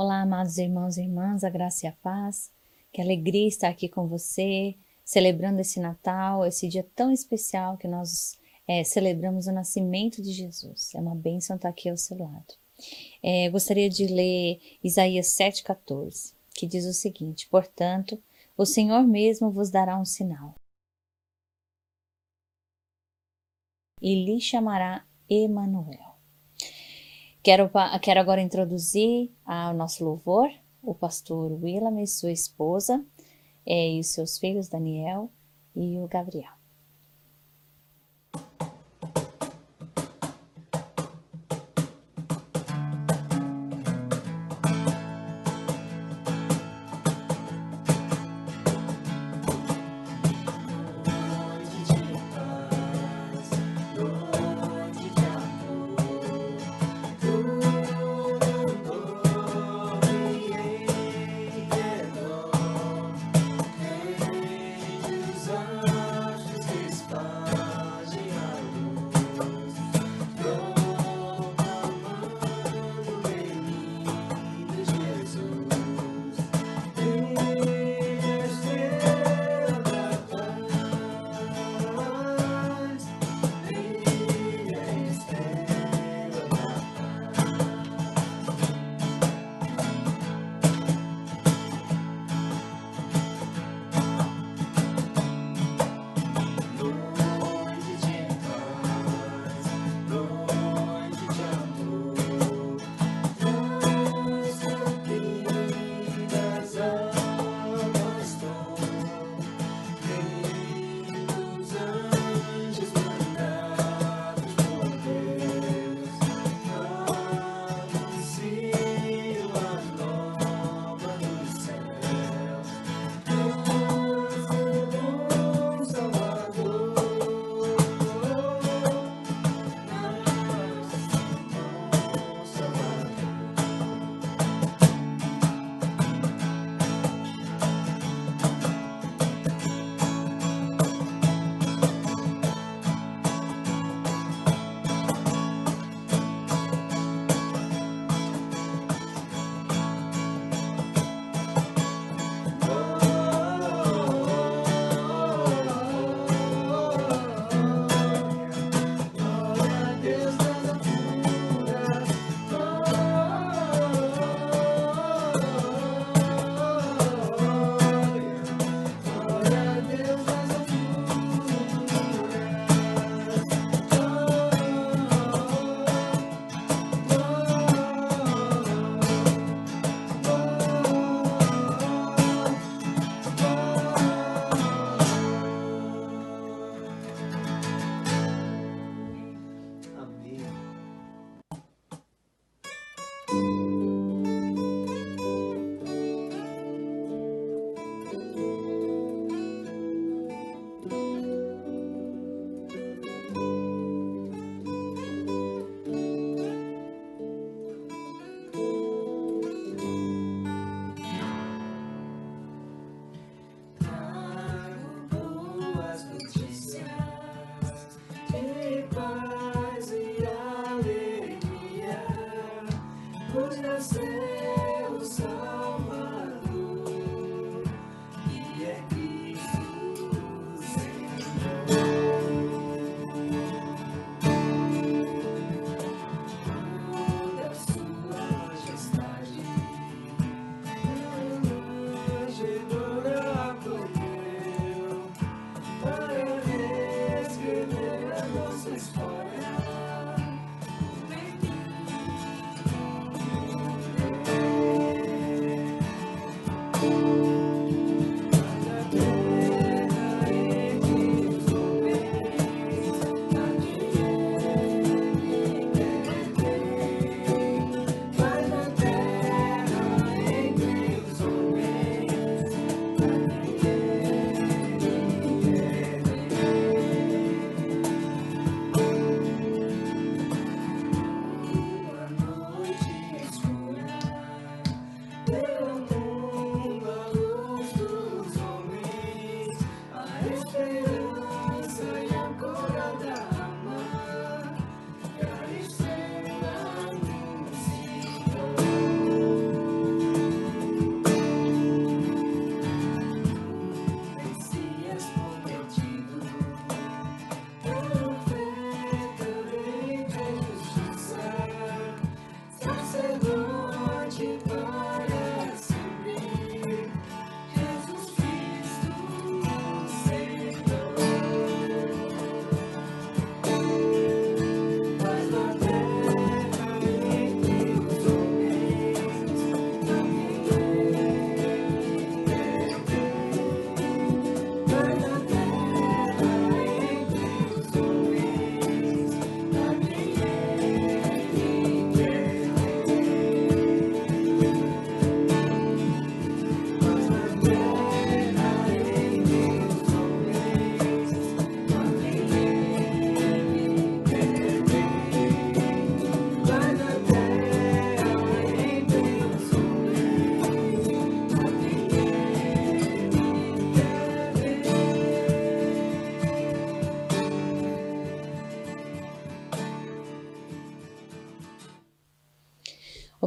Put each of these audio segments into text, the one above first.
Olá, amados irmãos e irmãs, a graça e a paz. Que alegria estar aqui com você, celebrando esse Natal, esse dia tão especial que nós é, celebramos o nascimento de Jesus. É uma bênção estar aqui ao seu lado. É, gostaria de ler Isaías 7,14, que diz o seguinte: Portanto, o Senhor mesmo vos dará um sinal. E lhe chamará Emanuel. Quero, quero agora introduzir ao nosso louvor o pastor Willam e sua esposa, é, e seus filhos Daniel e o Gabriel.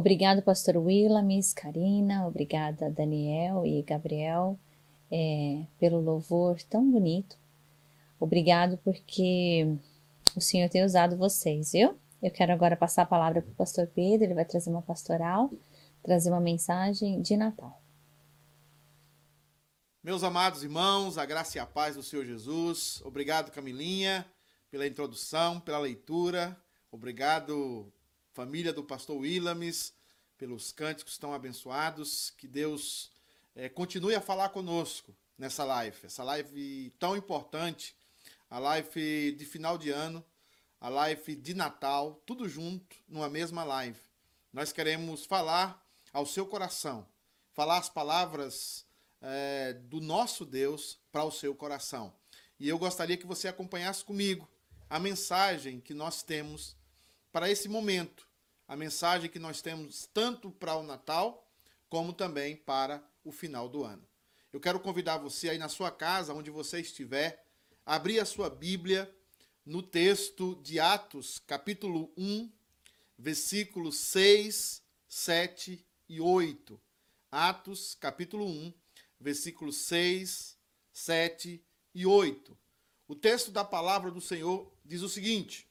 Obrigado, pastor Miss Karina, obrigada Daniel e Gabriel é, pelo louvor tão bonito. Obrigado porque o Senhor tem usado vocês, viu? Eu quero agora passar a palavra para o pastor Pedro, ele vai trazer uma pastoral, trazer uma mensagem de Natal. Meus amados irmãos, a graça e a paz do Senhor Jesus. Obrigado, Camilinha, pela introdução, pela leitura. Obrigado, família do pastor Willames, pelos cânticos tão abençoados. Que Deus é, continue a falar conosco nessa live, essa live tão importante, a live de final de ano, a live de Natal, tudo junto numa mesma live. Nós queremos falar ao seu coração, falar as palavras é, do nosso Deus para o seu coração. E eu gostaria que você acompanhasse comigo a mensagem que nós temos para esse momento, a mensagem que nós temos tanto para o Natal como também para o final do ano. Eu quero convidar você aí na sua casa, onde você estiver, a abrir a sua Bíblia no texto de Atos, capítulo 1, versículos 6, 7 e 8. Atos, capítulo 1, versículos 6, 7 e 8. O texto da palavra do Senhor diz o seguinte: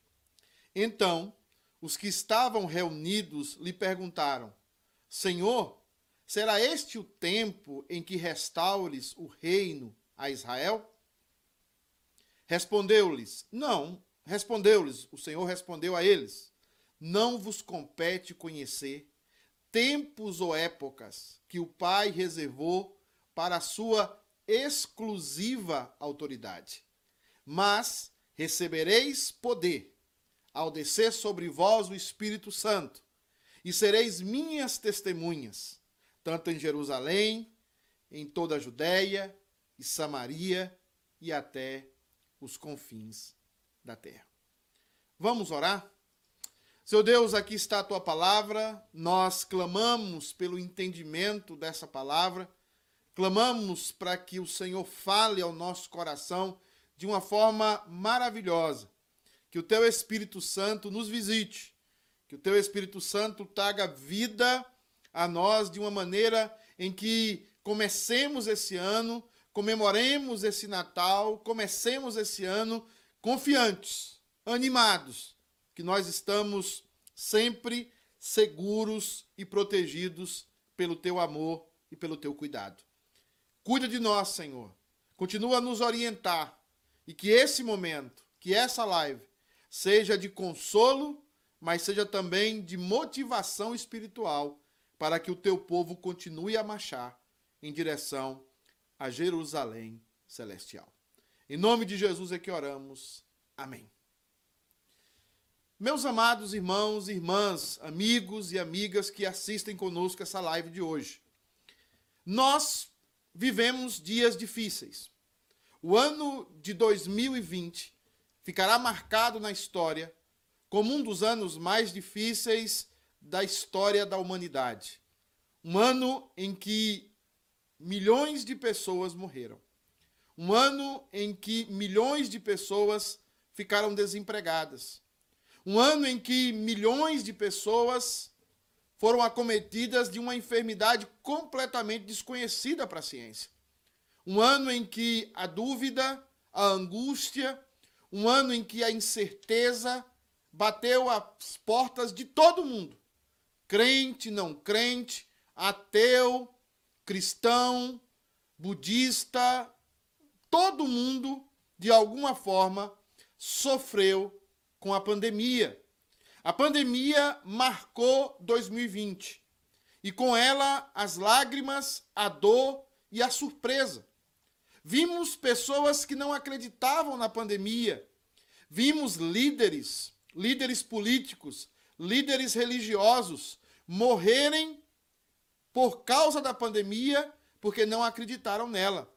Então, os que estavam reunidos lhe perguntaram: Senhor, será este o tempo em que restaures o reino a Israel? Respondeu-lhes: Não. Respondeu-lhes, o Senhor respondeu a eles: Não vos compete conhecer tempos ou épocas que o Pai reservou para a sua exclusiva autoridade. Mas recebereis poder ao descer sobre vós o Espírito Santo, e sereis minhas testemunhas, tanto em Jerusalém, em toda a Judéia e Samaria e até os confins da terra. Vamos orar? Seu Deus, aqui está a tua palavra, nós clamamos pelo entendimento dessa palavra Clamamos para que o Senhor fale ao nosso coração de uma forma maravilhosa. Que o teu Espírito Santo nos visite. Que o teu Espírito Santo traga vida a nós de uma maneira em que comecemos esse ano, comemoremos esse Natal, comecemos esse ano confiantes, animados, que nós estamos sempre seguros e protegidos pelo teu amor e pelo teu cuidado. Cuida de nós, Senhor. Continua a nos orientar. E que esse momento, que essa live, seja de consolo, mas seja também de motivação espiritual para que o teu povo continue a marchar em direção a Jerusalém celestial. Em nome de Jesus é que oramos. Amém. Meus amados irmãos irmãs, amigos e amigas que assistem conosco essa live de hoje. Nós vivemos dias difíceis. O ano de 2020 ficará marcado na história como um dos anos mais difíceis da história da humanidade. Um ano em que milhões de pessoas morreram. Um ano em que milhões de pessoas ficaram desempregadas. Um ano em que milhões de pessoas foram acometidas de uma enfermidade completamente desconhecida para a ciência. Um ano em que a dúvida, a angústia, um ano em que a incerteza bateu as portas de todo mundo. Crente, não crente, ateu, cristão, budista, todo mundo, de alguma forma, sofreu com a pandemia. A pandemia marcou 2020 e com ela as lágrimas, a dor e a surpresa. Vimos pessoas que não acreditavam na pandemia. Vimos líderes, líderes políticos, líderes religiosos morrerem por causa da pandemia porque não acreditaram nela.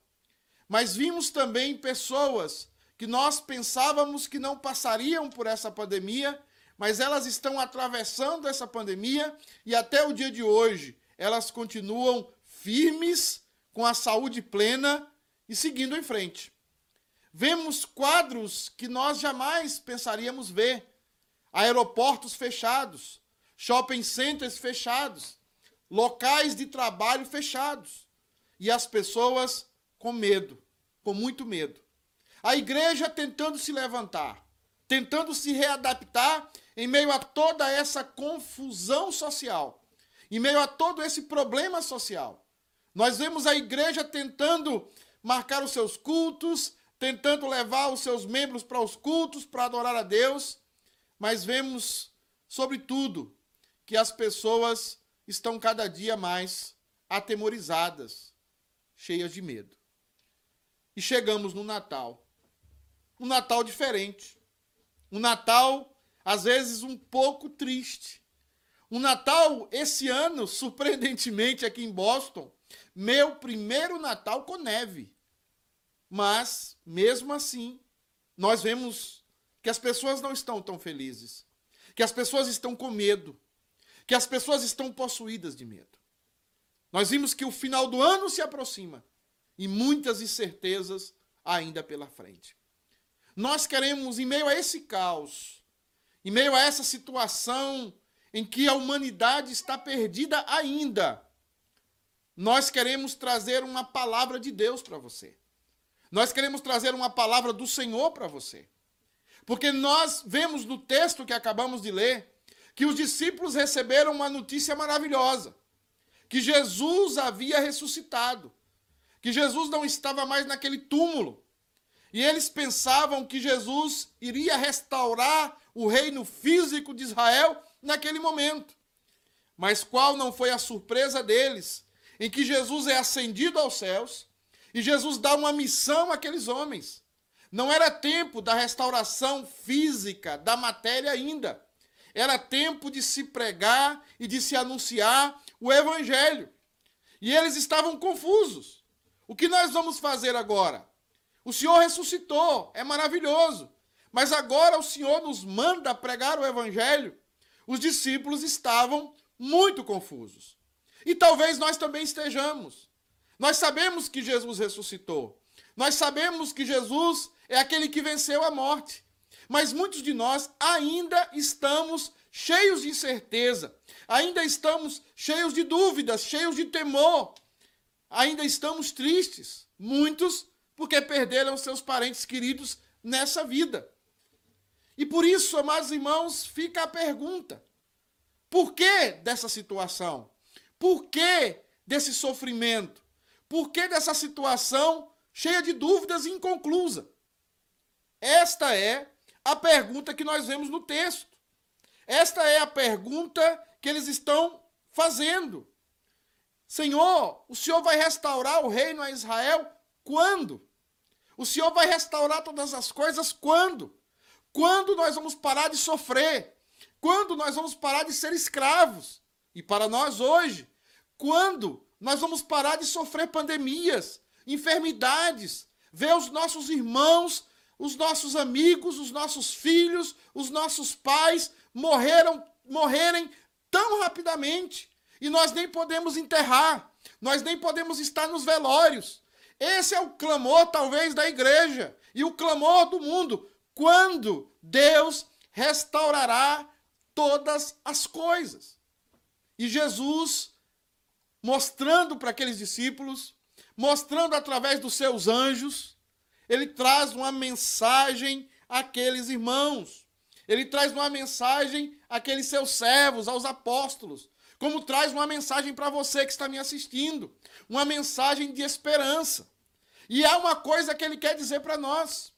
Mas vimos também pessoas que nós pensávamos que não passariam por essa pandemia mas elas estão atravessando essa pandemia e até o dia de hoje elas continuam firmes, com a saúde plena e seguindo em frente. Vemos quadros que nós jamais pensaríamos ver: aeroportos fechados, shopping centers fechados, locais de trabalho fechados e as pessoas com medo, com muito medo. A igreja tentando se levantar, tentando se readaptar em meio a toda essa confusão social, em meio a todo esse problema social. Nós vemos a igreja tentando marcar os seus cultos, tentando levar os seus membros para os cultos para adorar a Deus, mas vemos, sobretudo, que as pessoas estão cada dia mais atemorizadas, cheias de medo. E chegamos no Natal um Natal diferente. Um Natal, às vezes, um pouco triste. Um Natal, esse ano, surpreendentemente, aqui em Boston, meu primeiro Natal com neve. Mas, mesmo assim, nós vemos que as pessoas não estão tão felizes, que as pessoas estão com medo, que as pessoas estão possuídas de medo. Nós vimos que o final do ano se aproxima e muitas incertezas ainda pela frente. Nós queremos, em meio a esse caos, em meio a essa situação em que a humanidade está perdida ainda, nós queremos trazer uma palavra de Deus para você. Nós queremos trazer uma palavra do Senhor para você. Porque nós vemos no texto que acabamos de ler que os discípulos receberam uma notícia maravilhosa: que Jesus havia ressuscitado, que Jesus não estava mais naquele túmulo, e eles pensavam que Jesus iria restaurar o reino físico de Israel naquele momento. Mas qual não foi a surpresa deles, em que Jesus é ascendido aos céus e Jesus dá uma missão àqueles homens. Não era tempo da restauração física da matéria ainda. Era tempo de se pregar e de se anunciar o evangelho. E eles estavam confusos. O que nós vamos fazer agora? O Senhor ressuscitou, é maravilhoso. Mas agora o Senhor nos manda pregar o Evangelho. Os discípulos estavam muito confusos. E talvez nós também estejamos. Nós sabemos que Jesus ressuscitou. Nós sabemos que Jesus é aquele que venceu a morte. Mas muitos de nós ainda estamos cheios de incerteza, ainda estamos cheios de dúvidas, cheios de temor, ainda estamos tristes. Muitos porque perderam seus parentes queridos nessa vida. E por isso, amados irmãos, fica a pergunta: por que dessa situação? Por que desse sofrimento? Por que dessa situação cheia de dúvidas e inconclusa? Esta é a pergunta que nós vemos no texto. Esta é a pergunta que eles estão fazendo. Senhor, o Senhor vai restaurar o reino a Israel quando? O Senhor vai restaurar todas as coisas quando? Quando nós vamos parar de sofrer? Quando nós vamos parar de ser escravos? E para nós hoje, quando nós vamos parar de sofrer pandemias, enfermidades, ver os nossos irmãos, os nossos amigos, os nossos filhos, os nossos pais morreram, morrerem tão rapidamente e nós nem podemos enterrar, nós nem podemos estar nos velórios. Esse é o clamor, talvez, da igreja e o clamor do mundo. Quando Deus restaurará todas as coisas. E Jesus, mostrando para aqueles discípulos, mostrando através dos seus anjos, ele traz uma mensagem àqueles irmãos. Ele traz uma mensagem àqueles seus servos, aos apóstolos como traz uma mensagem para você que está me assistindo, uma mensagem de esperança. E há uma coisa que ele quer dizer para nós.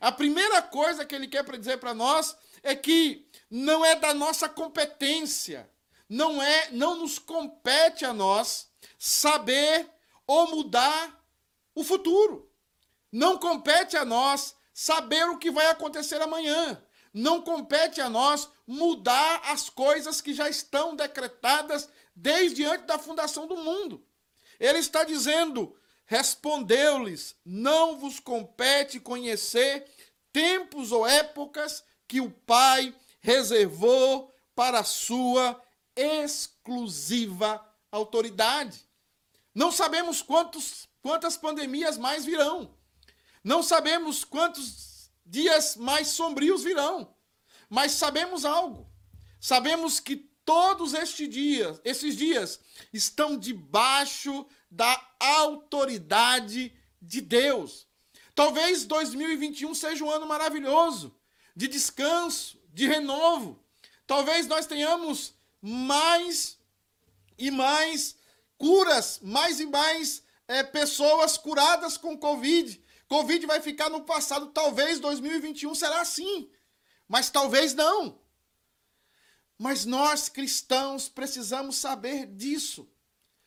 A primeira coisa que ele quer dizer para nós é que não é da nossa competência, não é, não nos compete a nós saber ou mudar o futuro. Não compete a nós saber o que vai acontecer amanhã. Não compete a nós mudar as coisas que já estão decretadas desde antes da fundação do mundo. Ele está dizendo: respondeu-lhes: Não vos compete conhecer tempos ou épocas que o Pai reservou para a sua exclusiva autoridade. Não sabemos quantos, quantas pandemias mais virão. Não sabemos quantos dias mais sombrios virão. Mas sabemos algo. Sabemos que todos estes dias, esses dias estão debaixo da autoridade de Deus. Talvez 2021 seja um ano maravilhoso, de descanso, de renovo. Talvez nós tenhamos mais e mais curas, mais e mais é, pessoas curadas com Covid. Covid vai ficar no passado, talvez 2021 será assim, mas talvez não. Mas nós cristãos precisamos saber disso.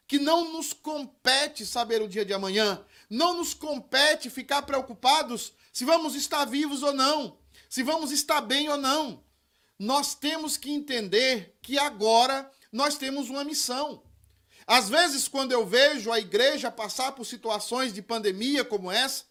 Que não nos compete saber o dia de amanhã, não nos compete ficar preocupados se vamos estar vivos ou não, se vamos estar bem ou não. Nós temos que entender que agora nós temos uma missão. Às vezes, quando eu vejo a igreja passar por situações de pandemia como essa,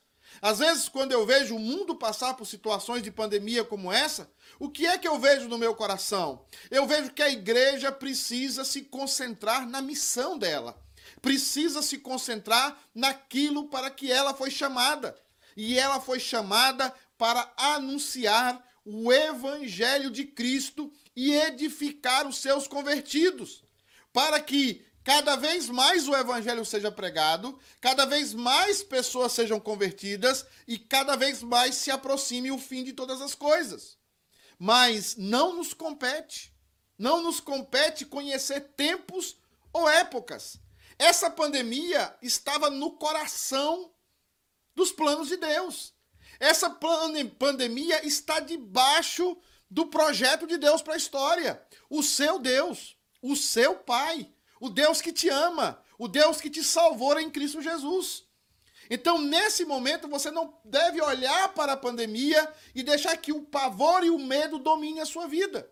às vezes, quando eu vejo o mundo passar por situações de pandemia como essa, o que é que eu vejo no meu coração? Eu vejo que a igreja precisa se concentrar na missão dela, precisa se concentrar naquilo para que ela foi chamada. E ela foi chamada para anunciar o evangelho de Cristo e edificar os seus convertidos, para que cada vez mais o evangelho seja pregado, cada vez mais pessoas sejam convertidas e cada vez mais se aproxime o fim de todas as coisas. Mas não nos compete, não nos compete conhecer tempos ou épocas. Essa pandemia estava no coração dos planos de Deus. Essa pandemia está debaixo do projeto de Deus para a história. O seu Deus, o seu Pai, o Deus que te ama, o Deus que te salvou em Cristo Jesus. Então, nesse momento, você não deve olhar para a pandemia e deixar que o pavor e o medo dominem a sua vida.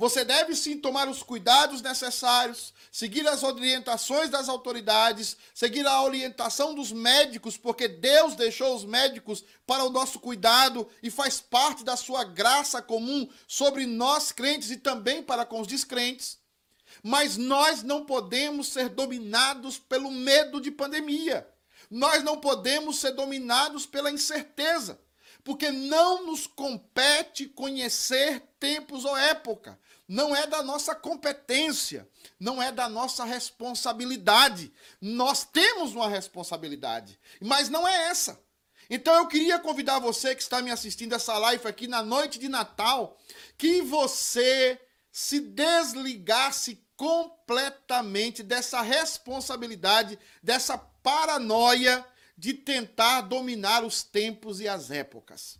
Você deve sim tomar os cuidados necessários, seguir as orientações das autoridades, seguir a orientação dos médicos, porque Deus deixou os médicos para o nosso cuidado e faz parte da sua graça comum sobre nós crentes e também para com os descrentes. Mas nós não podemos ser dominados pelo medo de pandemia. Nós não podemos ser dominados pela incerteza, porque não nos compete conhecer tempos ou época. Não é da nossa competência, não é da nossa responsabilidade. Nós temos uma responsabilidade, mas não é essa. Então eu queria convidar você que está me assistindo essa live aqui na noite de Natal, que você se desligasse completamente dessa responsabilidade, dessa paranoia de tentar dominar os tempos e as épocas.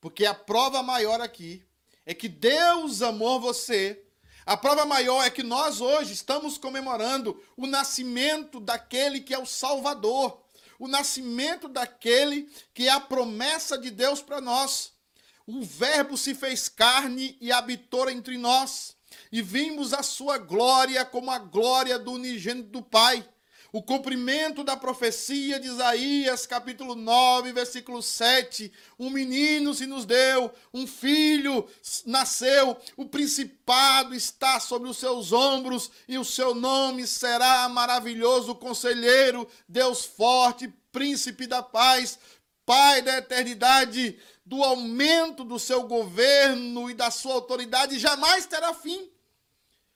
Porque a prova maior aqui é que Deus amou você. A prova maior é que nós hoje estamos comemorando o nascimento daquele que é o Salvador, o nascimento daquele que é a promessa de Deus para nós. O Verbo se fez carne e habitou entre nós e vimos a sua glória como a glória do unigênito do Pai. O cumprimento da profecia de Isaías, capítulo 9, versículo 7. Um menino se nos deu, um filho nasceu, o principado está sobre os seus ombros, e o seu nome será maravilhoso conselheiro, Deus forte, príncipe da paz, Pai da eternidade, do aumento do seu governo e da sua autoridade jamais terá fim.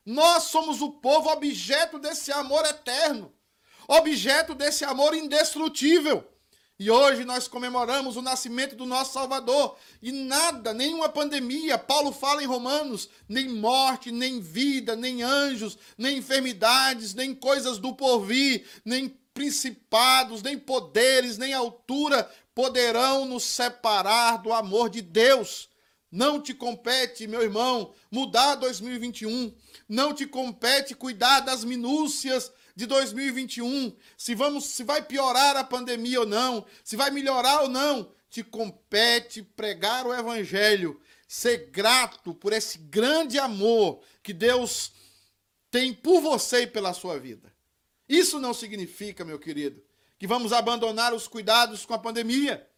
Nós somos o povo objeto desse amor eterno, objeto desse amor indestrutível. E hoje nós comemoramos o nascimento do nosso Salvador. E nada, nenhuma pandemia, Paulo fala em Romanos, nem morte, nem vida, nem anjos, nem enfermidades, nem coisas do porvir, nem principados, nem poderes, nem altura poderão nos separar do amor de Deus. Não te compete, meu irmão, mudar 2021 não te compete cuidar das minúcias de 2021, se vamos, se vai piorar a pandemia ou não, se vai melhorar ou não, te compete pregar o evangelho, ser grato por esse grande amor que Deus tem por você e pela sua vida. Isso não significa, meu querido, que vamos abandonar os cuidados com a pandemia.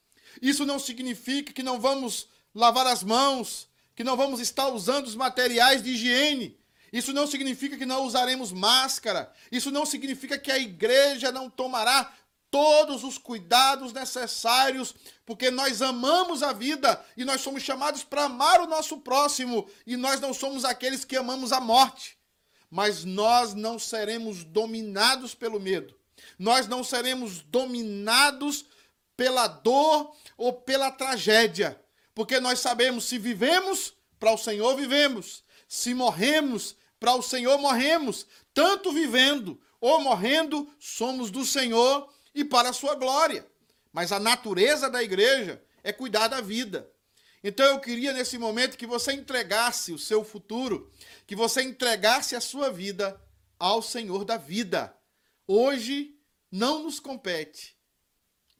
Isso não significa que não vamos lavar as mãos, que não vamos estar usando os materiais de higiene. Isso não significa que não usaremos máscara. Isso não significa que a igreja não tomará todos os cuidados necessários, porque nós amamos a vida e nós somos chamados para amar o nosso próximo e nós não somos aqueles que amamos a morte. mas nós não seremos dominados pelo medo. Nós não seremos dominados pela dor ou pela tragédia, porque nós sabemos se vivemos, para o Senhor vivemos, se morremos, para o Senhor morremos, tanto vivendo ou morrendo, somos do Senhor e para a sua glória. Mas a natureza da igreja é cuidar da vida. Então eu queria nesse momento que você entregasse o seu futuro, que você entregasse a sua vida ao Senhor da vida. Hoje não nos compete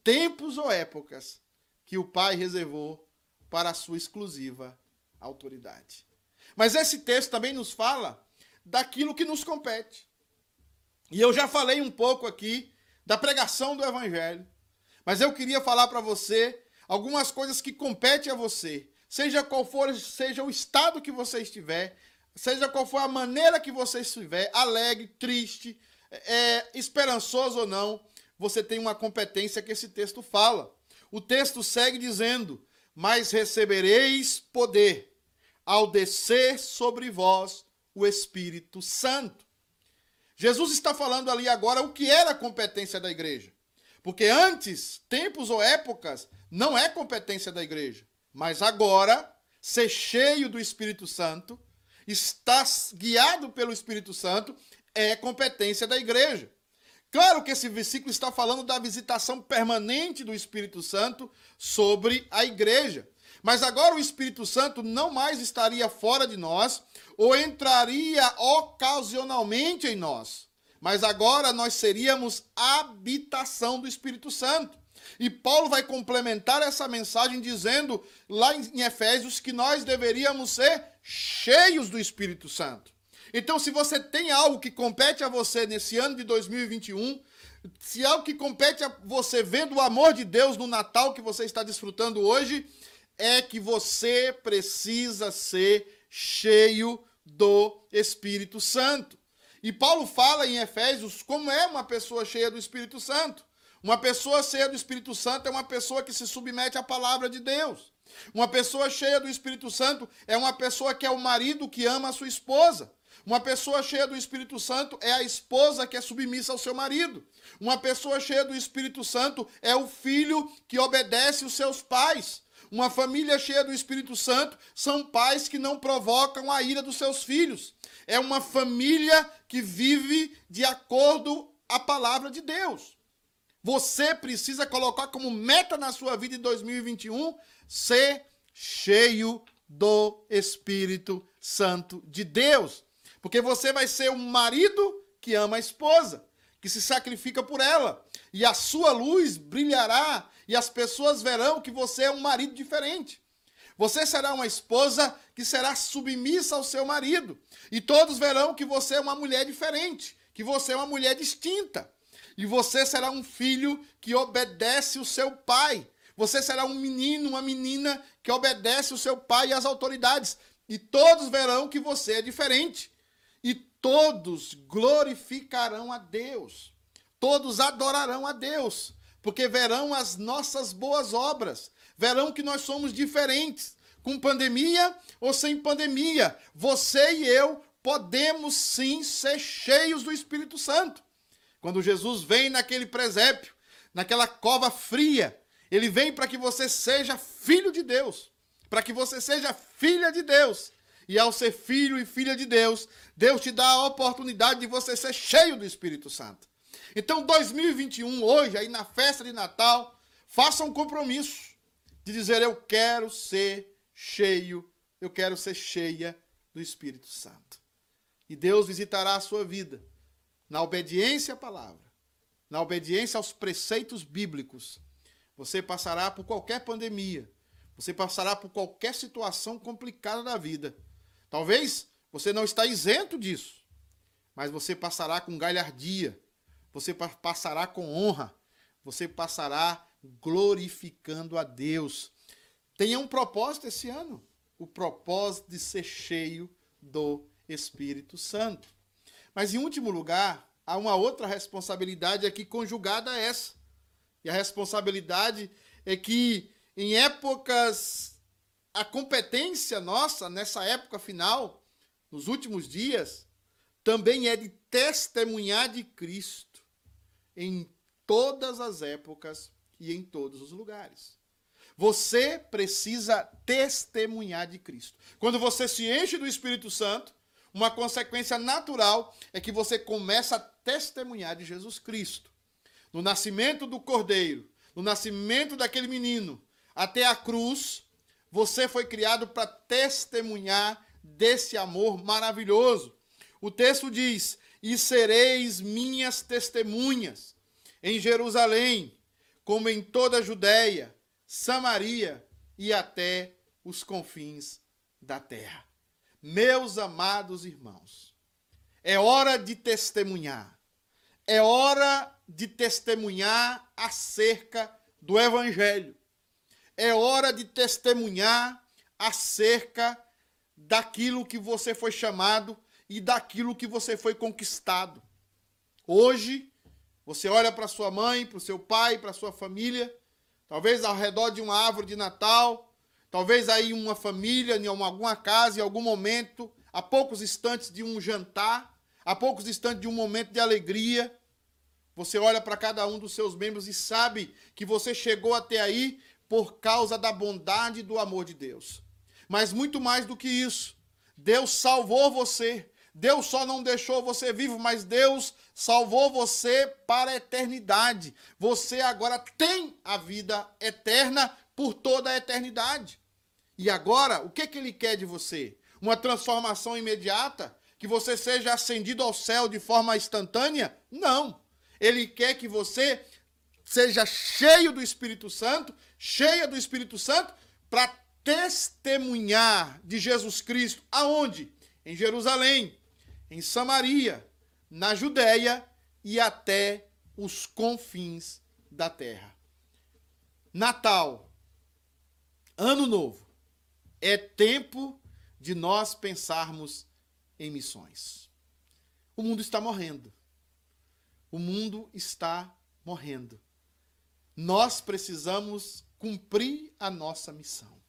tempos ou épocas que o Pai reservou para a sua exclusiva autoridade. Mas esse texto também nos fala daquilo que nos compete. E eu já falei um pouco aqui da pregação do Evangelho, mas eu queria falar para você algumas coisas que competem a você, seja qual for, seja o estado que você estiver, seja qual for a maneira que você estiver, alegre, triste, é, esperançoso ou não, você tem uma competência que esse texto fala. O texto segue dizendo: Mas recebereis poder ao descer sobre vós o Espírito Santo. Jesus está falando ali agora o que era a competência da igreja. Porque antes, tempos ou épocas, não é competência da igreja. Mas agora, ser cheio do Espírito Santo, estar guiado pelo Espírito Santo, é competência da igreja. Claro que esse versículo está falando da visitação permanente do Espírito Santo sobre a igreja. Mas agora o Espírito Santo não mais estaria fora de nós ou entraria ocasionalmente em nós. Mas agora nós seríamos habitação do Espírito Santo. E Paulo vai complementar essa mensagem dizendo lá em Efésios que nós deveríamos ser cheios do Espírito Santo. Então, se você tem algo que compete a você nesse ano de 2021, se algo que compete a você vendo o amor de Deus no Natal que você está desfrutando hoje, é que você precisa ser cheio do Espírito Santo. E Paulo fala em Efésios como é uma pessoa cheia do Espírito Santo. Uma pessoa cheia do Espírito Santo é uma pessoa que se submete à palavra de Deus. Uma pessoa cheia do Espírito Santo é uma pessoa que é o marido que ama a sua esposa. Uma pessoa cheia do Espírito Santo é a esposa que é submissa ao seu marido. Uma pessoa cheia do Espírito Santo é o filho que obedece os seus pais. Uma família cheia do Espírito Santo são pais que não provocam a ira dos seus filhos. É uma família que vive de acordo à palavra de Deus. Você precisa colocar como meta na sua vida em 2021 ser cheio do Espírito Santo de Deus. Porque você vai ser um marido que ama a esposa, que se sacrifica por ela. E a sua luz brilhará e as pessoas verão que você é um marido diferente. Você será uma esposa que será submissa ao seu marido. E todos verão que você é uma mulher diferente, que você é uma mulher distinta. E você será um filho que obedece o seu pai. Você será um menino, uma menina que obedece o seu pai e as autoridades. E todos verão que você é diferente e todos glorificarão a Deus. Todos adorarão a Deus, porque verão as nossas boas obras, verão que nós somos diferentes, com pandemia ou sem pandemia. Você e eu podemos sim ser cheios do Espírito Santo. Quando Jesus vem naquele presépio, naquela cova fria, ele vem para que você seja filho de Deus, para que você seja filha de Deus. E ao ser filho e filha de Deus, Deus te dá a oportunidade de você ser cheio do Espírito Santo. Então, 2021, hoje, aí na festa de Natal, faça um compromisso de dizer: Eu quero ser cheio, eu quero ser cheia do Espírito Santo. E Deus visitará a sua vida na obediência à palavra, na obediência aos preceitos bíblicos. Você passará por qualquer pandemia, você passará por qualquer situação complicada da vida. Talvez você não está isento disso, mas você passará com galhardia, você passará com honra, você passará glorificando a Deus. Tenha um propósito esse ano, o propósito de ser cheio do Espírito Santo. Mas em último lugar, há uma outra responsabilidade aqui conjugada a essa. E a responsabilidade é que em épocas a competência nossa nessa época final nos últimos dias, também é de testemunhar de Cristo em todas as épocas e em todos os lugares. Você precisa testemunhar de Cristo. Quando você se enche do Espírito Santo, uma consequência natural é que você começa a testemunhar de Jesus Cristo. No nascimento do cordeiro, no nascimento daquele menino, até a cruz, você foi criado para testemunhar desse amor maravilhoso. O texto diz: E sereis minhas testemunhas em Jerusalém, como em toda a Judéia, Samaria e até os confins da terra. Meus amados irmãos, é hora de testemunhar. É hora de testemunhar acerca do Evangelho. É hora de testemunhar acerca daquilo que você foi chamado e daquilo que você foi conquistado. Hoje, você olha para sua mãe, para o seu pai, para sua família, talvez ao redor de uma árvore de Natal, talvez aí uma família, em alguma casa, em algum momento, a poucos instantes de um jantar, a poucos instantes de um momento de alegria. Você olha para cada um dos seus membros e sabe que você chegou até aí por causa da bondade e do amor de Deus. Mas muito mais do que isso, Deus salvou você. Deus só não deixou você vivo, mas Deus salvou você para a eternidade. Você agora tem a vida eterna por toda a eternidade. E agora, o que, que ele quer de você? Uma transformação imediata? Que você seja ascendido ao céu de forma instantânea? Não. Ele quer que você seja cheio do Espírito Santo, cheia do Espírito Santo, para testemunhar de Jesus Cristo. Aonde? Em Jerusalém, em Samaria, na Judéia e até os confins da terra. Natal, Ano Novo, é tempo de nós pensarmos em missões. O mundo está morrendo. O mundo está morrendo. Nós precisamos cumprir a nossa missão.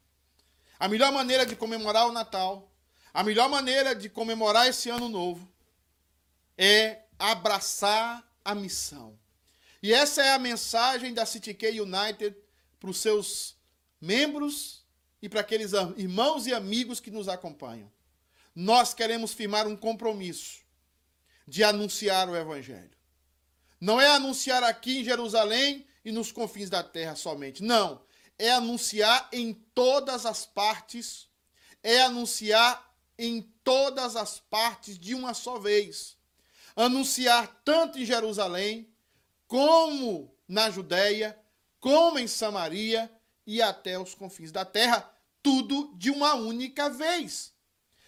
A melhor maneira de comemorar o Natal a melhor maneira de comemorar esse ano novo é abraçar a missão. E essa é a mensagem da City K United para os seus membros e para aqueles irmãos e amigos que nos acompanham. Nós queremos firmar um compromisso de anunciar o Evangelho. Não é anunciar aqui em Jerusalém e nos confins da terra somente. Não. É anunciar em todas as partes, é anunciar em todas as partes de uma só vez. Anunciar tanto em Jerusalém, como na Judéia, como em Samaria e até os confins da terra, tudo de uma única vez.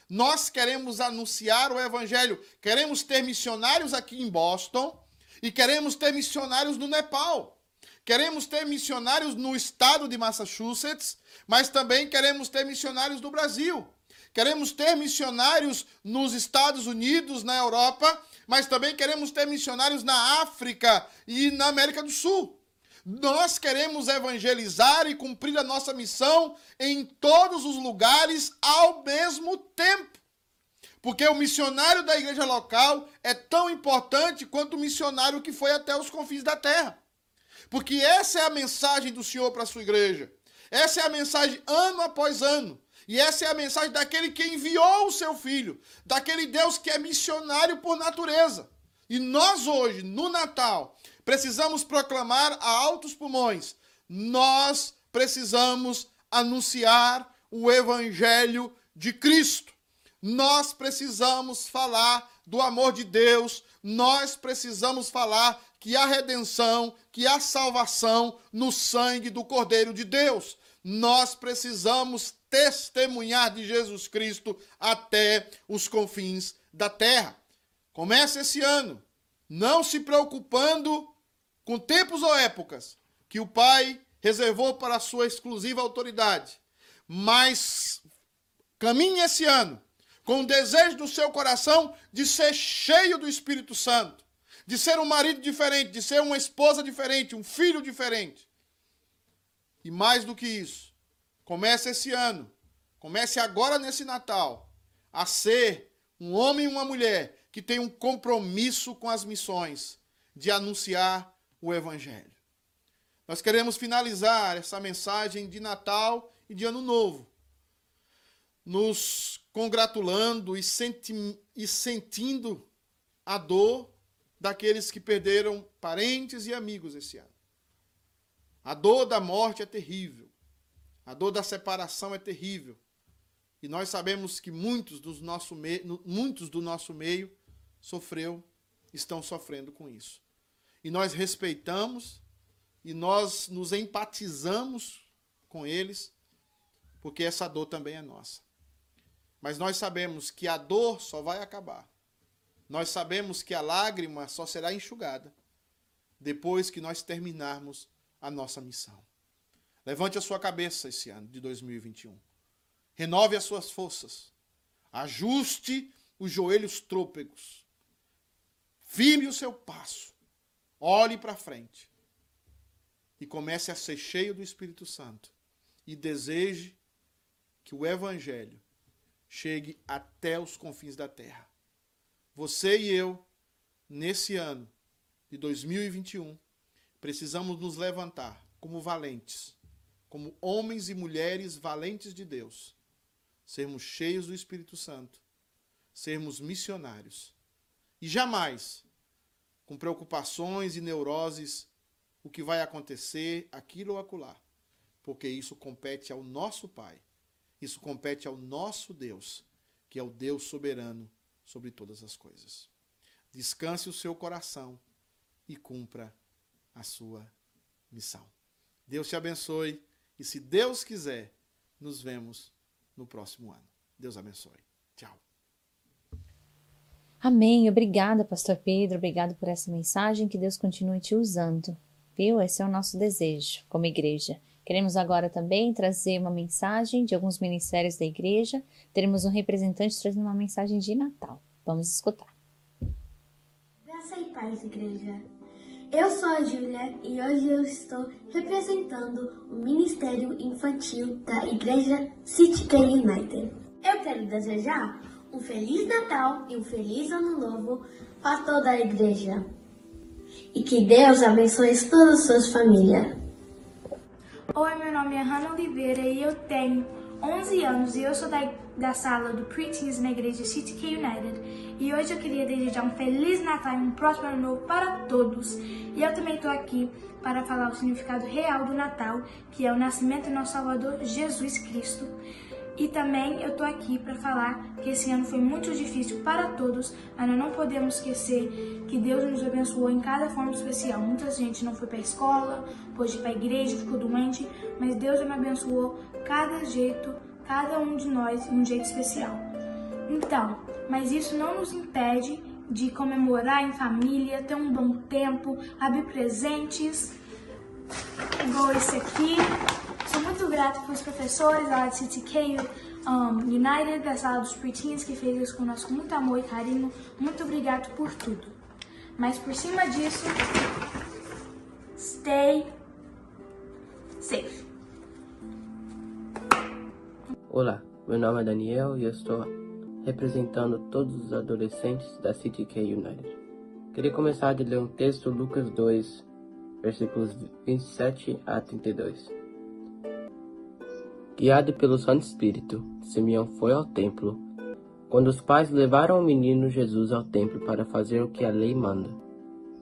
Nós queremos anunciar o evangelho, queremos ter missionários aqui em Boston e queremos ter missionários no Nepal. Queremos ter missionários no estado de Massachusetts, mas também queremos ter missionários no Brasil. Queremos ter missionários nos Estados Unidos, na Europa, mas também queremos ter missionários na África e na América do Sul. Nós queremos evangelizar e cumprir a nossa missão em todos os lugares ao mesmo tempo. Porque o missionário da igreja local é tão importante quanto o missionário que foi até os confins da terra. Porque essa é a mensagem do Senhor para a sua igreja. Essa é a mensagem ano após ano. E essa é a mensagem daquele que enviou o seu filho, daquele Deus que é missionário por natureza. E nós hoje, no Natal, precisamos proclamar a altos pulmões: nós precisamos anunciar o evangelho de Cristo. Nós precisamos falar do amor de Deus, nós precisamos falar que há redenção, que há salvação no sangue do Cordeiro de Deus. Nós precisamos testemunhar de Jesus Cristo até os confins da terra. Comece esse ano não se preocupando com tempos ou épocas que o Pai reservou para a sua exclusiva autoridade, mas caminhe esse ano com o desejo do seu coração de ser cheio do Espírito Santo, de ser um marido diferente, de ser uma esposa diferente, um filho diferente. E mais do que isso, Comece esse ano, comece agora nesse Natal, a ser um homem e uma mulher que tem um compromisso com as missões de anunciar o Evangelho. Nós queremos finalizar essa mensagem de Natal e de Ano Novo, nos congratulando e, senti e sentindo a dor daqueles que perderam parentes e amigos esse ano. A dor da morte é terrível. A dor da separação é terrível. E nós sabemos que muitos, dos nosso meio, muitos do nosso meio sofreu, estão sofrendo com isso. E nós respeitamos e nós nos empatizamos com eles, porque essa dor também é nossa. Mas nós sabemos que a dor só vai acabar. Nós sabemos que a lágrima só será enxugada depois que nós terminarmos a nossa missão. Levante a sua cabeça esse ano de 2021. Renove as suas forças. Ajuste os joelhos trôpegos. Firme o seu passo. Olhe para frente. E comece a ser cheio do Espírito Santo. E deseje que o Evangelho chegue até os confins da terra. Você e eu, nesse ano de 2021, precisamos nos levantar como valentes, como homens e mulheres valentes de Deus sermos cheios do Espírito Santo, sermos missionários. E jamais, com preocupações e neuroses, o que vai acontecer, aquilo ou acolá, porque isso compete ao nosso Pai, isso compete ao nosso Deus, que é o Deus soberano sobre todas as coisas. Descanse o seu coração e cumpra a sua missão. Deus te abençoe e, se Deus quiser, nos vemos no próximo ano. Deus abençoe. Tchau. Amém. Obrigada, Pastor Pedro. Obrigado por essa mensagem. Que Deus continue te usando. Viu? Esse é o nosso desejo como igreja. Queremos agora também trazer uma mensagem de alguns ministérios da igreja. Teremos um representante trazendo uma mensagem de Natal. Vamos escutar. Graça e paz, igreja. Eu sou a Júlia e hoje eu estou representando o Ministério Infantil da Igreja City K United. Eu quero desejar um Feliz Natal e um Feliz Ano Novo para toda a igreja. E que Deus abençoe todas as suas famílias. Oi, meu nome é Hannah Oliveira e eu tenho 11 anos e eu sou da, da sala do Preteens na igreja City K United. E hoje eu queria desejar um Feliz Natal e um próspero ano novo para todos. E eu também estou aqui para falar o significado real do Natal, que é o nascimento do nosso Salvador Jesus Cristo. E também eu tô aqui para falar que esse ano foi muito difícil para todos, mas nós não podemos esquecer que Deus nos abençoou em cada forma especial. Muita gente não foi para a escola, pôde ir para a igreja, ficou doente, mas Deus me abençoou cada jeito, cada um de nós, um jeito especial. Então, mas isso não nos impede de comemorar em família, ter um bom tempo, abrir presentes, igual esse aqui. Sou muito grata para os professores da CTK um, United, da sala dos preteens, que fez isso conosco com muito amor e carinho. Muito obrigado por tudo. Mas por cima disso, stay safe. Olá, meu nome é Daniel e eu estou representando todos os adolescentes da CTK United. Queria começar de ler um texto, Lucas 2, versículos 27 a 32. Guiado pelo Santo Espírito, Simeão foi ao templo. Quando os pais levaram o menino Jesus ao templo para fazer o que a lei manda,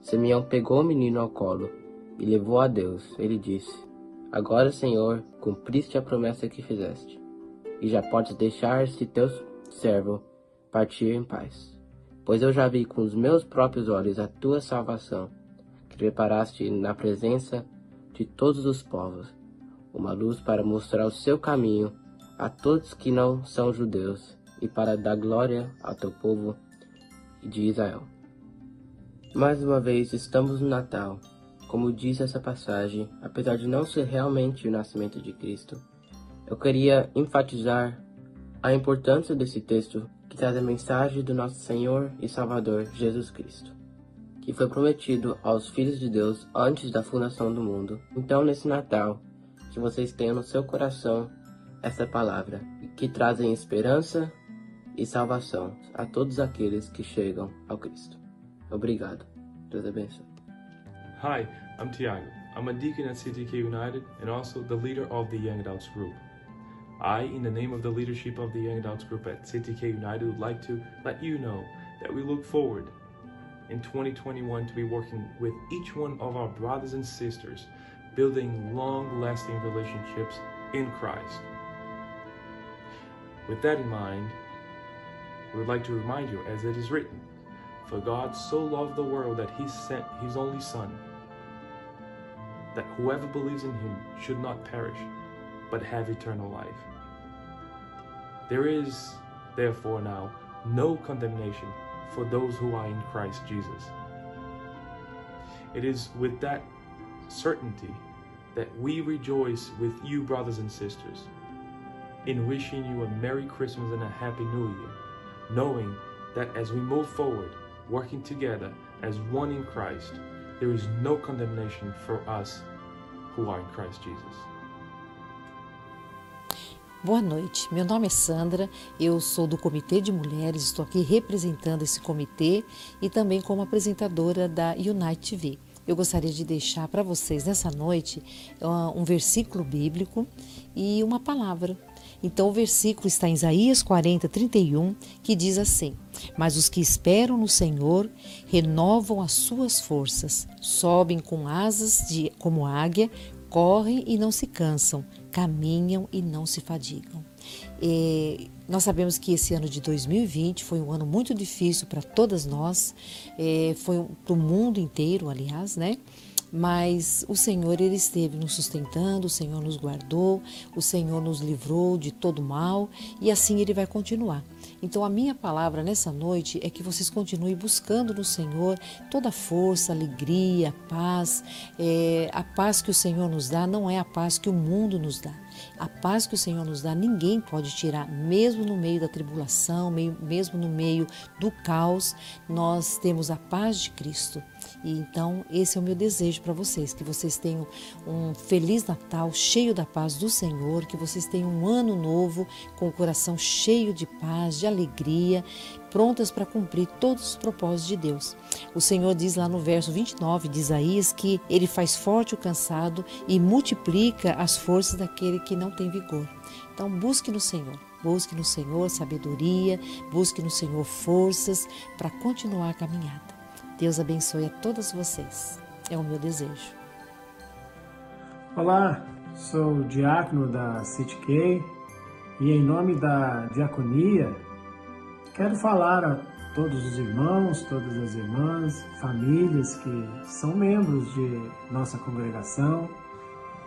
Simeão pegou o menino ao colo e levou a Deus. Ele disse: Agora, Senhor, cumpriste a promessa que fizeste, e já podes deixar este teu servo partir em paz. Pois eu já vi com os meus próprios olhos a tua salvação, que preparaste na presença de todos os povos uma luz para mostrar o seu caminho a todos que não são judeus e para dar glória ao teu povo de Israel. Mais uma vez estamos no Natal. Como diz essa passagem, apesar de não ser realmente o nascimento de Cristo, eu queria enfatizar a importância desse texto que traz a mensagem do nosso Senhor e Salvador Jesus Cristo, que foi prometido aos filhos de Deus antes da fundação do mundo. Então, nesse Natal, que vocês tenham no seu coração essa palavra, que trazem esperança e salvação a todos aqueles que chegam ao Cristo. Obrigado. Deus abençoe. Hi, I'm Tiago. I'm a deacon at CTK United and also the leader of the Young Adults Group. I, in the name of the leadership of the Young Adults Group at CTK United, would like to let you know that we look forward in 2021 to be working with each one of our brothers and sisters, building long lasting relationships in Christ. With that in mind, we would like to remind you, as it is written, For God so loved the world that he sent his only Son, that whoever believes in him should not perish, but have eternal life. There is, therefore, now no condemnation for those who are in Christ Jesus. It is with that certainty that we rejoice with you, brothers and sisters, in wishing you a Merry Christmas and a Happy New Year, knowing that as we move forward, working together as one in Christ, there is no condemnation for us who are in Christ Jesus. Boa noite, meu nome é Sandra, eu sou do Comitê de Mulheres, estou aqui representando esse comitê e também como apresentadora da Unite TV. Eu gostaria de deixar para vocês nessa noite um versículo bíblico e uma palavra. Então, o versículo está em Isaías 40, 31, que diz assim: Mas os que esperam no Senhor renovam as suas forças, sobem com asas de, como águia, correm e não se cansam, caminham e não se fadigam. Nós sabemos que esse ano de 2020 foi um ano muito difícil para todas nós, foi para o mundo inteiro, aliás, né? mas o Senhor ele esteve nos sustentando, o Senhor nos guardou, o Senhor nos livrou de todo mal e assim ele vai continuar. Então a minha palavra nessa noite é que vocês continuem buscando no Senhor toda a força, alegria, paz. É, a paz que o Senhor nos dá não é a paz que o mundo nos dá. A paz que o Senhor nos dá, ninguém pode tirar, mesmo no meio da tribulação, mesmo no meio do caos, nós temos a paz de Cristo. E então, esse é o meu desejo para vocês, que vocês tenham um feliz Natal cheio da paz do Senhor, que vocês tenham um ano novo com o coração cheio de paz, de alegria, prontas para cumprir todos os propósitos de Deus. O Senhor diz lá no verso 29 de Isaías que ele faz forte o cansado e multiplica as forças daquele que não tem vigor. Então, busque no Senhor. Busque no Senhor sabedoria, busque no Senhor forças para continuar a caminhada. Deus abençoe a todos vocês. É o meu desejo. Olá, sou o diácono da CityK e em nome da diaconia quero falar a todos os irmãos, todas as irmãs, famílias que são membros de nossa congregação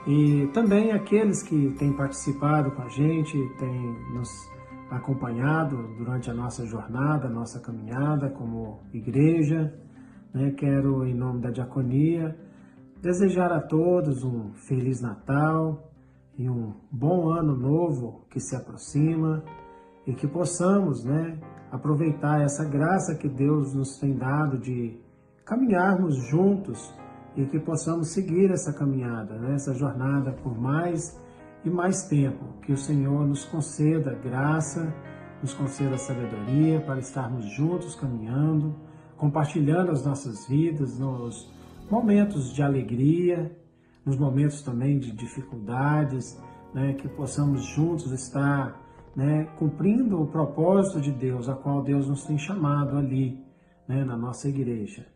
e também aqueles que têm participado com a gente, têm nos acompanhado durante a nossa jornada, a nossa caminhada como igreja. Né? Quero, em nome da diaconia, desejar a todos um Feliz Natal e um bom ano novo que se aproxima e que possamos né, aproveitar essa graça que Deus nos tem dado de caminharmos juntos e que possamos seguir essa caminhada, né, essa jornada por mais e mais tempo. Que o Senhor nos conceda graça, nos conceda sabedoria para estarmos juntos caminhando compartilhando as nossas vidas nos momentos de alegria, nos momentos também de dificuldades, né, que possamos juntos estar né, cumprindo o propósito de Deus, a qual Deus nos tem chamado ali, né, na nossa igreja.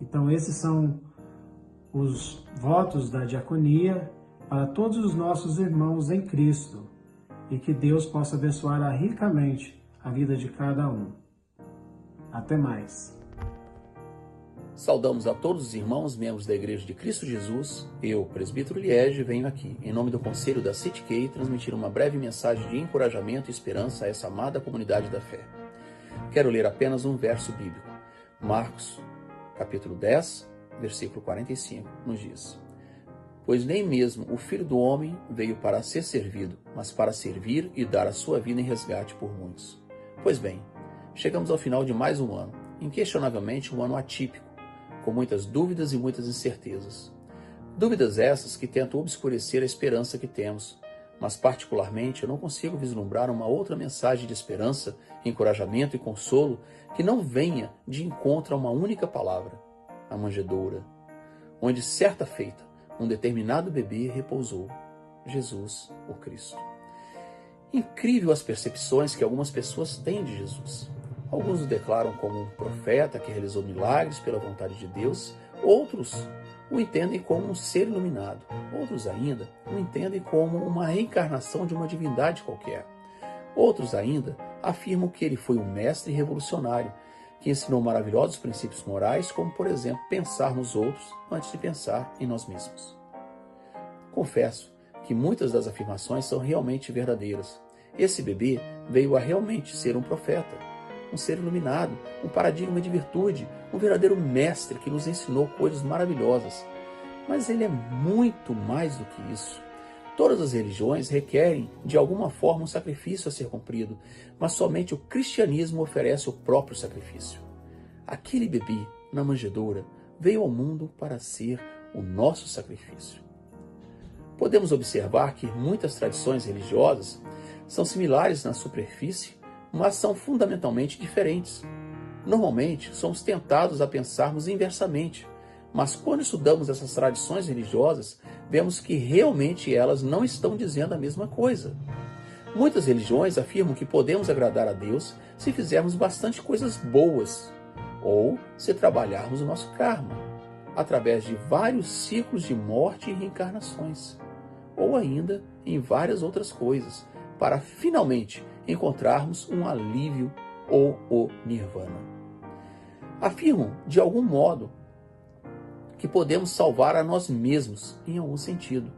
Então, esses são os votos da diaconia para todos os nossos irmãos em Cristo e que Deus possa abençoar ricamente a vida de cada um. Até mais. Saudamos a todos os irmãos, membros da Igreja de Cristo Jesus. Eu, presbítero Liege, venho aqui, em nome do Conselho da CityK, transmitir uma breve mensagem de encorajamento e esperança a essa amada comunidade da fé. Quero ler apenas um verso bíblico. Marcos, capítulo 10, versículo 45, nos diz: Pois nem mesmo o Filho do Homem veio para ser servido, mas para servir e dar a sua vida em resgate por muitos. Pois bem, chegamos ao final de mais um ano, inquestionavelmente um ano atípico com muitas dúvidas e muitas incertezas. Dúvidas essas que tentam obscurecer a esperança que temos, mas particularmente eu não consigo vislumbrar uma outra mensagem de esperança, encorajamento e consolo que não venha de encontro a uma única palavra, a manjedoura, onde certa feita um determinado bebê repousou, Jesus, o Cristo. Incrível as percepções que algumas pessoas têm de Jesus. Alguns o declaram como um profeta que realizou milagres pela vontade de Deus, outros o entendem como um ser iluminado. Outros ainda o entendem como uma reencarnação de uma divindade qualquer. Outros ainda afirmam que ele foi um mestre revolucionário que ensinou maravilhosos princípios morais, como, por exemplo, pensar nos outros antes de pensar em nós mesmos. Confesso que muitas das afirmações são realmente verdadeiras. Esse bebê veio a realmente ser um profeta, um ser iluminado, um paradigma de virtude, um verdadeiro mestre que nos ensinou coisas maravilhosas. Mas ele é muito mais do que isso. Todas as religiões requerem, de alguma forma, um sacrifício a ser cumprido, mas somente o cristianismo oferece o próprio sacrifício. Aquele bebê, na manjedoura, veio ao mundo para ser o nosso sacrifício. Podemos observar que muitas tradições religiosas são similares na superfície mas são fundamentalmente diferentes. Normalmente, somos tentados a pensarmos inversamente, mas quando estudamos essas tradições religiosas, vemos que realmente elas não estão dizendo a mesma coisa. Muitas religiões afirmam que podemos agradar a Deus se fizermos bastante coisas boas, ou se trabalharmos o nosso karma, através de vários ciclos de morte e reencarnações, ou ainda em várias outras coisas, para finalmente encontrarmos um alívio ou o nirvana. Afirmam, de algum modo, que podemos salvar a nós mesmos em algum sentido.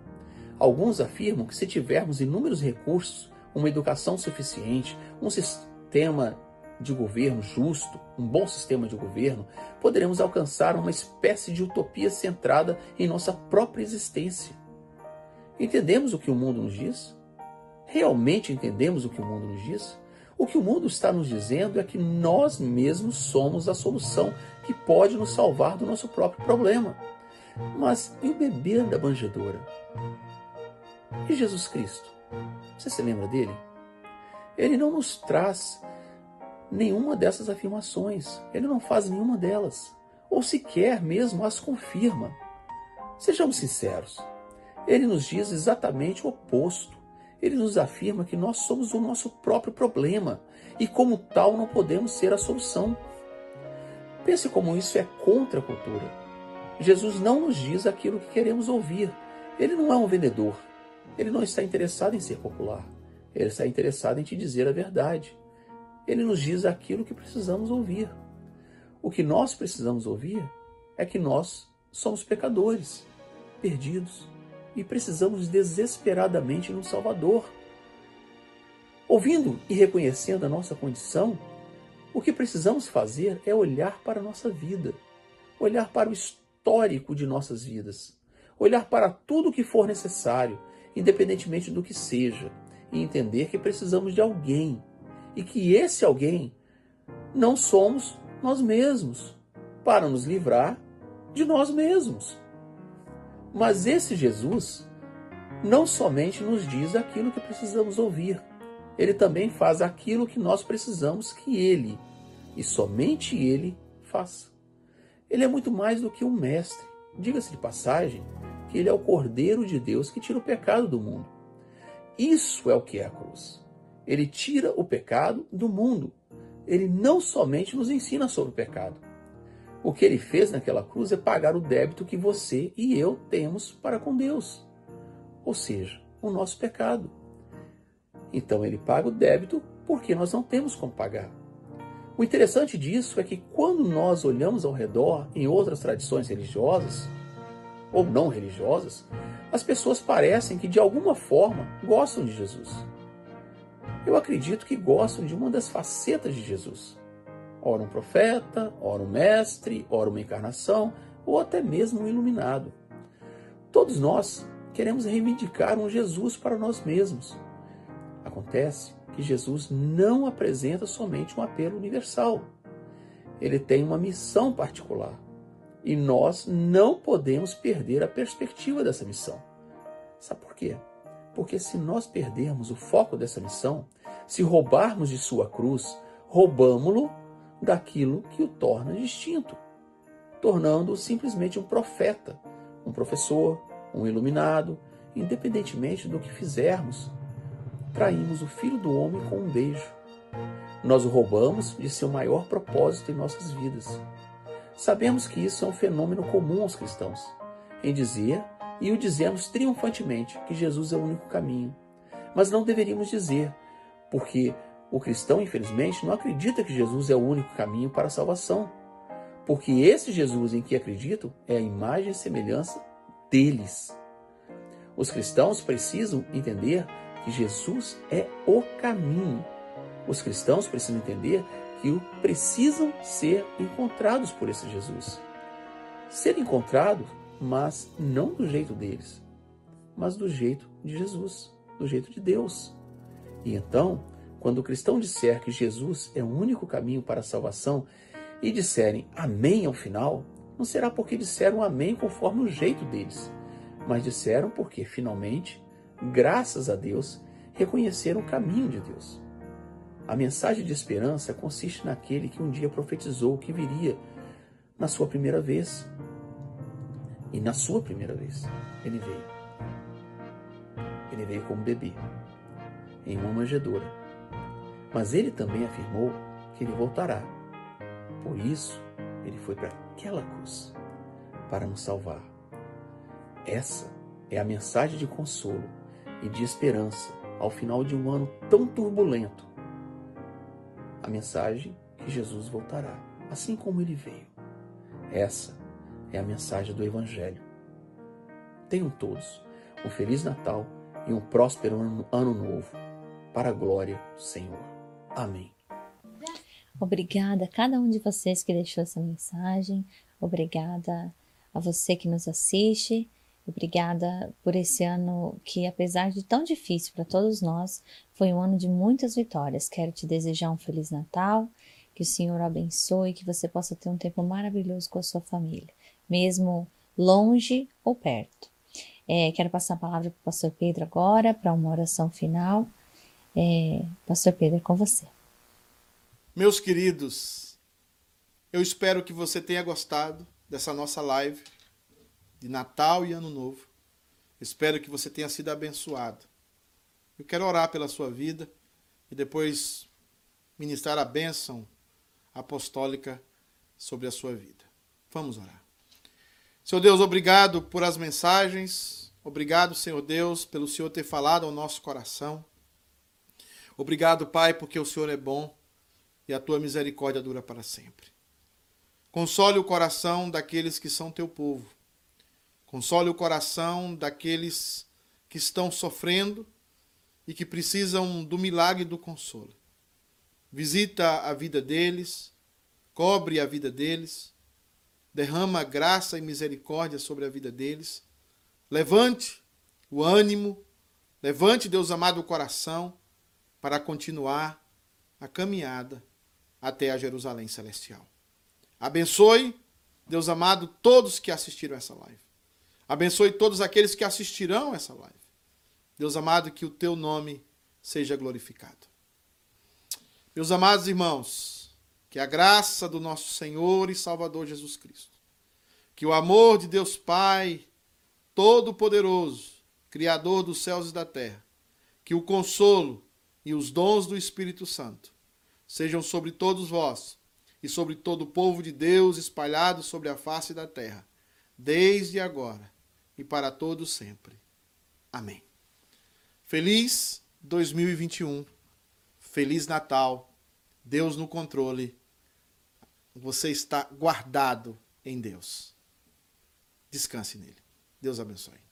Alguns afirmam que se tivermos inúmeros recursos, uma educação suficiente, um sistema de governo justo, um bom sistema de governo, poderemos alcançar uma espécie de utopia centrada em nossa própria existência. Entendemos o que o mundo nos diz? Realmente entendemos o que o mundo nos diz? O que o mundo está nos dizendo é que nós mesmos somos a solução que pode nos salvar do nosso próprio problema. Mas e o bebê da manjedoura? E Jesus Cristo? Você se lembra dele? Ele não nos traz nenhuma dessas afirmações. Ele não faz nenhuma delas. Ou sequer mesmo as confirma. Sejamos sinceros. Ele nos diz exatamente o oposto ele nos afirma que nós somos o nosso próprio problema e, como tal, não podemos ser a solução. Pense como isso é contra a cultura. Jesus não nos diz aquilo que queremos ouvir. Ele não é um vendedor. Ele não está interessado em ser popular. Ele está interessado em te dizer a verdade. Ele nos diz aquilo que precisamos ouvir. O que nós precisamos ouvir é que nós somos pecadores, perdidos, e precisamos desesperadamente de um Salvador. Ouvindo e reconhecendo a nossa condição, o que precisamos fazer é olhar para a nossa vida, olhar para o histórico de nossas vidas, olhar para tudo o que for necessário, independentemente do que seja, e entender que precisamos de alguém e que esse alguém não somos nós mesmos, para nos livrar de nós mesmos. Mas esse Jesus não somente nos diz aquilo que precisamos ouvir, ele também faz aquilo que nós precisamos que ele, e somente ele, faça. Ele é muito mais do que um mestre. Diga-se de passagem que ele é o Cordeiro de Deus que tira o pecado do mundo. Isso é o que é a cruz. Ele tira o pecado do mundo. Ele não somente nos ensina sobre o pecado, o que ele fez naquela cruz é pagar o débito que você e eu temos para com Deus, ou seja, o nosso pecado. Então ele paga o débito porque nós não temos como pagar. O interessante disso é que quando nós olhamos ao redor em outras tradições religiosas, ou não religiosas, as pessoas parecem que de alguma forma gostam de Jesus. Eu acredito que gostam de uma das facetas de Jesus ora um profeta, ora um mestre, ora uma encarnação, ou até mesmo um iluminado. Todos nós queremos reivindicar um Jesus para nós mesmos. Acontece que Jesus não apresenta somente um apelo universal. Ele tem uma missão particular. E nós não podemos perder a perspectiva dessa missão. Sabe por quê? Porque se nós perdermos o foco dessa missão, se roubarmos de sua cruz, roubamos-lo daquilo que o torna distinto, tornando-o simplesmente um profeta, um professor, um iluminado, independentemente do que fizermos. Traímos o Filho do Homem com um beijo. Nós o roubamos de seu maior propósito em nossas vidas. Sabemos que isso é um fenômeno comum aos cristãos, em dizer, e o dizemos triunfantemente, que Jesus é o único caminho. Mas não deveríamos dizer, porque o cristão, infelizmente, não acredita que Jesus é o único caminho para a salvação. Porque esse Jesus em que acreditam é a imagem e semelhança deles. Os cristãos precisam entender que Jesus é o caminho. Os cristãos precisam entender que precisam ser encontrados por esse Jesus. Ser encontrados, mas não do jeito deles, mas do jeito de Jesus, do jeito de Deus. E então, quando o cristão disser que Jesus é o único caminho para a salvação e disserem amém ao final, não será porque disseram amém conforme o jeito deles, mas disseram porque finalmente, graças a Deus, reconheceram o caminho de Deus. A mensagem de esperança consiste naquele que um dia profetizou que viria na sua primeira vez. E na sua primeira vez, ele veio. Ele veio como bebê, em uma manjedoura. Mas ele também afirmou que ele voltará. Por isso, ele foi para aquela cruz para nos salvar. Essa é a mensagem de consolo e de esperança ao final de um ano tão turbulento a mensagem que Jesus voltará, assim como ele veio. Essa é a mensagem do Evangelho. Tenham todos um Feliz Natal e um próspero Ano Novo, para a glória do Senhor. Amém. Obrigada a cada um de vocês que deixou essa mensagem. Obrigada a você que nos assiste. Obrigada por esse ano que, apesar de tão difícil para todos nós, foi um ano de muitas vitórias. Quero te desejar um Feliz Natal, que o Senhor abençoe, que você possa ter um tempo maravilhoso com a sua família, mesmo longe ou perto. É, quero passar a palavra para o pastor Pedro agora, para uma oração final. É, pastor Pedro, é com você. Meus queridos, eu espero que você tenha gostado dessa nossa live de Natal e Ano Novo. Espero que você tenha sido abençoado. Eu quero orar pela sua vida e depois ministrar a bênção apostólica sobre a sua vida. Vamos orar. Senhor Deus, obrigado por as mensagens. Obrigado, Senhor Deus, pelo Senhor ter falado ao nosso coração. Obrigado, Pai, porque o Senhor é bom e a tua misericórdia dura para sempre. Console o coração daqueles que são teu povo Console o coração daqueles que estão sofrendo e que precisam do milagre do consolo. Visita a vida deles, cobre a vida deles, derrama graça e misericórdia sobre a vida deles. Levante o ânimo, levante, Deus amado, o coração para continuar a caminhada até a Jerusalém celestial. Abençoe, Deus amado, todos que assistiram essa live. Abençoe todos aqueles que assistirão essa live. Deus amado, que o teu nome seja glorificado. Meus amados irmãos, que a graça do nosso Senhor e Salvador Jesus Cristo, que o amor de Deus Pai, Todo-Poderoso, Criador dos céus e da terra, que o consolo e os dons do Espírito Santo sejam sobre todos vós e sobre todo o povo de Deus espalhado sobre a face da terra, desde agora e para todos sempre. Amém. Feliz 2021. Feliz Natal. Deus no controle. Você está guardado em Deus. Descanse nele. Deus abençoe.